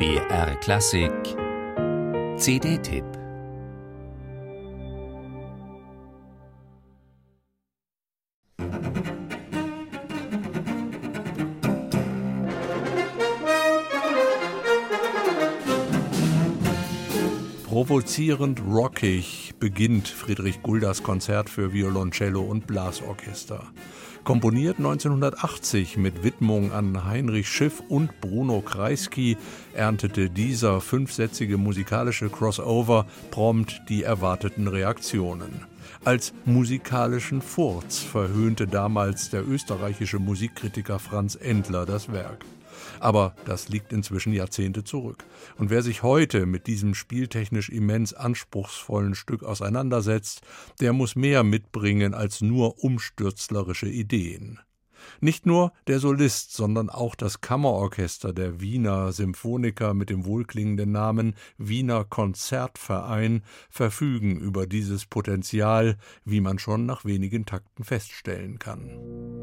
BR Klassik CD-Tipp Provozierend rockig beginnt Friedrich Guldas Konzert für Violoncello und Blasorchester. Komponiert 1980 mit Widmung an Heinrich Schiff und Bruno Kreisky, erntete dieser fünfsätzige musikalische Crossover prompt die erwarteten Reaktionen. Als musikalischen Furz verhöhnte damals der österreichische Musikkritiker Franz Endler das Werk. Aber das liegt inzwischen Jahrzehnte zurück. Und wer sich heute mit diesem spieltechnisch immens anspruchsvollen Stück auseinandersetzt, der muss mehr mitbringen als nur umstürzlerische Ideen. Nicht nur der Solist, sondern auch das Kammerorchester der Wiener Symphoniker mit dem wohlklingenden Namen Wiener Konzertverein verfügen über dieses Potenzial, wie man schon nach wenigen Takten feststellen kann.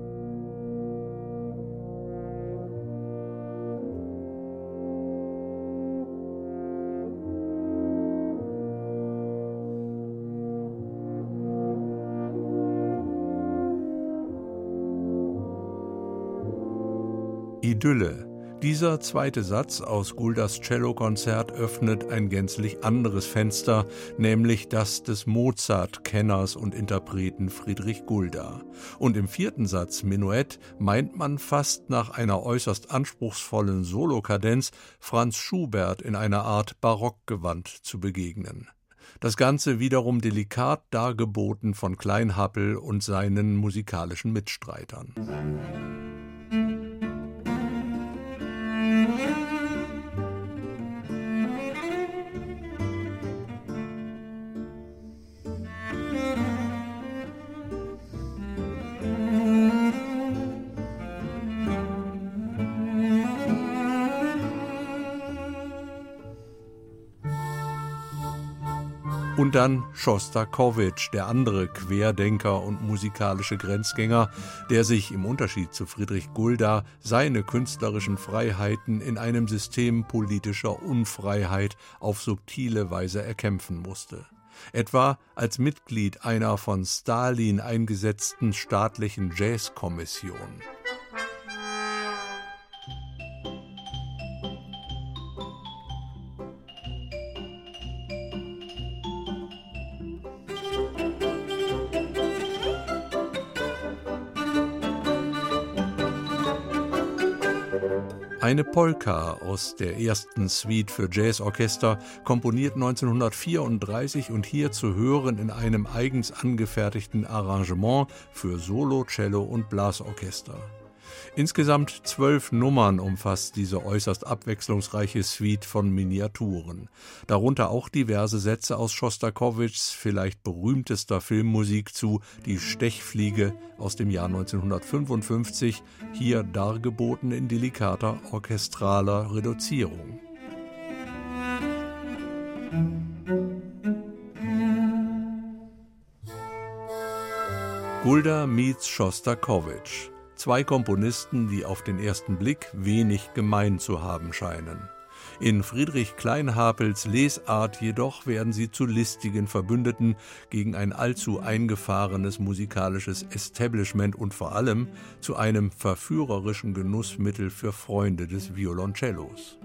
Idylle. Dieser zweite Satz aus Guldas Cellokonzert öffnet ein gänzlich anderes Fenster, nämlich das des Mozart-Kenners und Interpreten Friedrich Gulda. Und im vierten Satz Menuett meint man fast nach einer äußerst anspruchsvollen Solokadenz Franz Schubert in einer Art Barockgewand zu begegnen. Das Ganze wiederum delikat dargeboten von Kleinhappel und seinen musikalischen Mitstreitern. Und dann Schostakowitsch, der andere Querdenker und musikalische Grenzgänger, der sich im Unterschied zu Friedrich Gulda seine künstlerischen Freiheiten in einem System politischer Unfreiheit auf subtile Weise erkämpfen musste etwa als Mitglied einer von Stalin eingesetzten staatlichen Jazzkommission. Eine Polka aus der ersten Suite für Jazzorchester, komponiert 1934 und hier zu hören in einem eigens angefertigten Arrangement für Solo, Cello und Blasorchester. Insgesamt zwölf Nummern umfasst diese äußerst abwechslungsreiche Suite von Miniaturen. Darunter auch diverse Sätze aus Schostakowitschs vielleicht berühmtester Filmmusik zu Die Stechfliege aus dem Jahr 1955, hier dargeboten in delikater orchestraler Reduzierung. Gulda meets Schostakowitsch Zwei Komponisten, die auf den ersten Blick wenig gemein zu haben scheinen. In Friedrich Kleinhapels Lesart jedoch werden sie zu listigen Verbündeten gegen ein allzu eingefahrenes musikalisches Establishment und vor allem zu einem verführerischen Genussmittel für Freunde des Violoncellos.